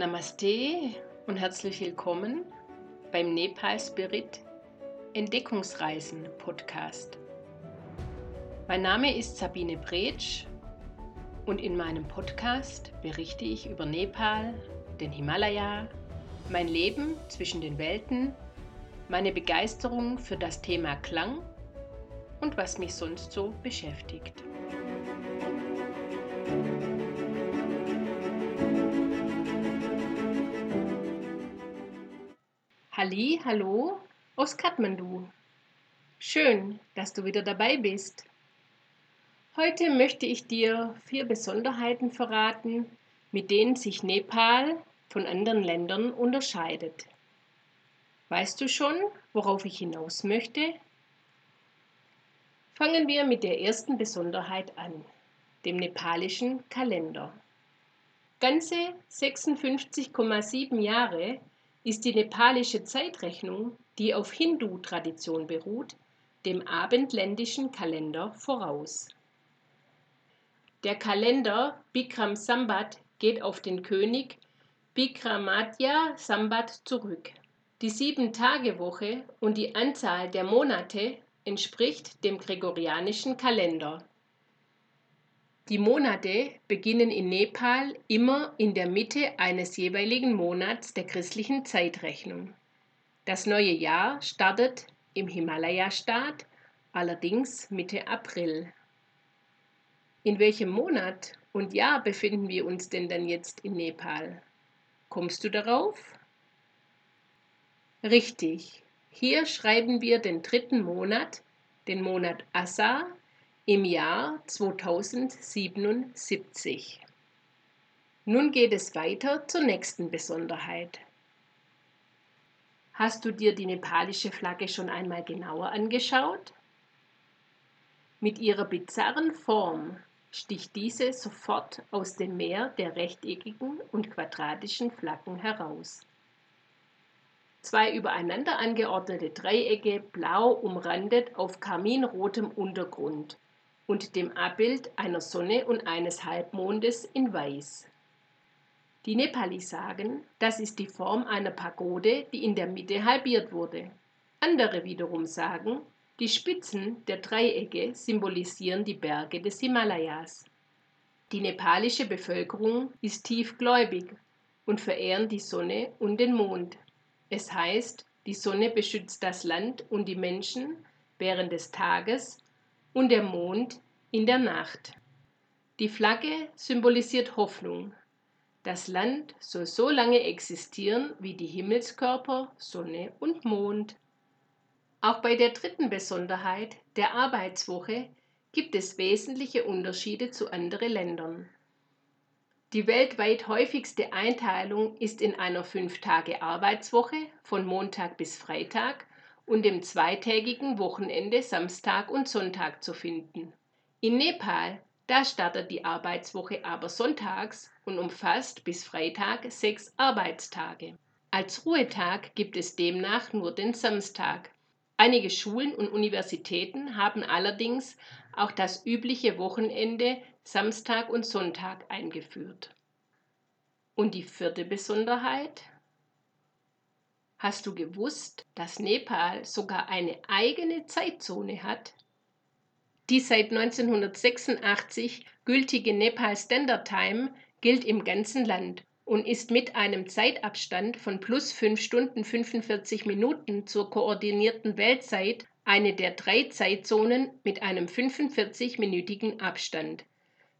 Namaste und herzlich willkommen beim Nepal Spirit Entdeckungsreisen Podcast. Mein Name ist Sabine Bretsch und in meinem Podcast berichte ich über Nepal, den Himalaya, mein Leben zwischen den Welten, meine Begeisterung für das Thema Klang und was mich sonst so beschäftigt. Halli, hallo aus Kathmandu. Schön, dass du wieder dabei bist. Heute möchte ich dir vier Besonderheiten verraten, mit denen sich Nepal von anderen Ländern unterscheidet. Weißt du schon, worauf ich hinaus möchte? Fangen wir mit der ersten Besonderheit an, dem nepalischen Kalender. Ganze 56,7 Jahre ist die nepalische Zeitrechnung, die auf Hindu-Tradition beruht, dem abendländischen Kalender voraus. Der Kalender Bikram Sambat geht auf den König Bikramadya Sambat zurück. Die Sieben-Tage-Woche und die Anzahl der Monate entspricht dem gregorianischen Kalender. Die Monate beginnen in Nepal immer in der Mitte eines jeweiligen Monats der christlichen Zeitrechnung. Das neue Jahr startet im Himalaya-Staat, allerdings Mitte April. In welchem Monat und Jahr befinden wir uns denn dann jetzt in Nepal? Kommst du darauf? Richtig, hier schreiben wir den dritten Monat, den Monat Assa, im Jahr 2077. Nun geht es weiter zur nächsten Besonderheit. Hast du dir die nepalische Flagge schon einmal genauer angeschaut? Mit ihrer bizarren Form sticht diese sofort aus dem Meer der rechteckigen und quadratischen Flaggen heraus. Zwei übereinander angeordnete Dreiecke, blau umrandet auf karminrotem Untergrund und dem Abbild einer Sonne und eines Halbmondes in Weiß. Die Nepalis sagen, das ist die Form einer Pagode, die in der Mitte halbiert wurde. Andere wiederum sagen, die Spitzen der Dreiecke symbolisieren die Berge des Himalayas. Die nepalische Bevölkerung ist tiefgläubig und verehren die Sonne und den Mond. Es heißt, die Sonne beschützt das Land und die Menschen während des Tages und der Mond in der Nacht. Die Flagge symbolisiert Hoffnung. Das Land soll so lange existieren wie die Himmelskörper Sonne und Mond. Auch bei der dritten Besonderheit, der Arbeitswoche, gibt es wesentliche Unterschiede zu anderen Ländern. Die weltweit häufigste Einteilung ist in einer Fünf-Tage-Arbeitswoche von Montag bis Freitag und dem zweitägigen Wochenende Samstag und Sonntag zu finden. In Nepal, da startet die Arbeitswoche aber sonntags und umfasst bis Freitag sechs Arbeitstage. Als Ruhetag gibt es demnach nur den Samstag. Einige Schulen und Universitäten haben allerdings auch das übliche Wochenende Samstag und Sonntag eingeführt. Und die vierte Besonderheit? Hast du gewusst, dass Nepal sogar eine eigene Zeitzone hat? Die seit 1986 gültige Nepal Standard Time gilt im ganzen Land und ist mit einem Zeitabstand von plus 5 Stunden 45 Minuten zur koordinierten Weltzeit eine der drei Zeitzonen mit einem 45-minütigen Abstand.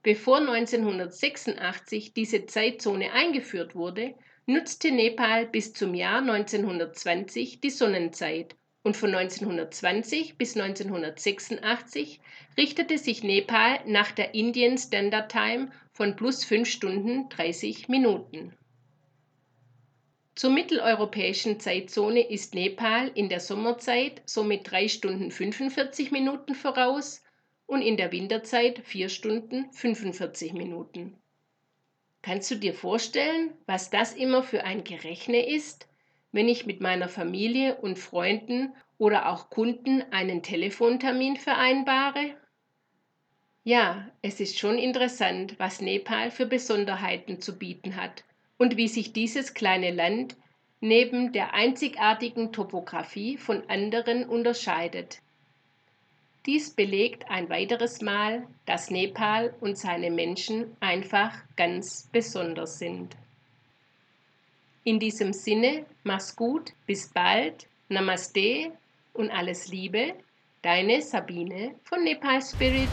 Bevor 1986 diese Zeitzone eingeführt wurde, nutzte Nepal bis zum Jahr 1920 die Sonnenzeit und von 1920 bis 1986 richtete sich Nepal nach der Indian Standard Time von plus 5 Stunden 30 Minuten. Zur mitteleuropäischen Zeitzone ist Nepal in der Sommerzeit somit 3 Stunden 45 Minuten voraus und in der Winterzeit 4 Stunden 45 Minuten. Kannst du dir vorstellen, was das immer für ein Gerechne ist, wenn ich mit meiner Familie und Freunden oder auch Kunden einen Telefontermin vereinbare? Ja, es ist schon interessant, was Nepal für Besonderheiten zu bieten hat und wie sich dieses kleine Land neben der einzigartigen Topographie von anderen unterscheidet. Dies belegt ein weiteres Mal, dass Nepal und seine Menschen einfach ganz besonders sind. In diesem Sinne, mach's gut, bis bald, Namaste und alles Liebe, deine Sabine von Nepal Spirit.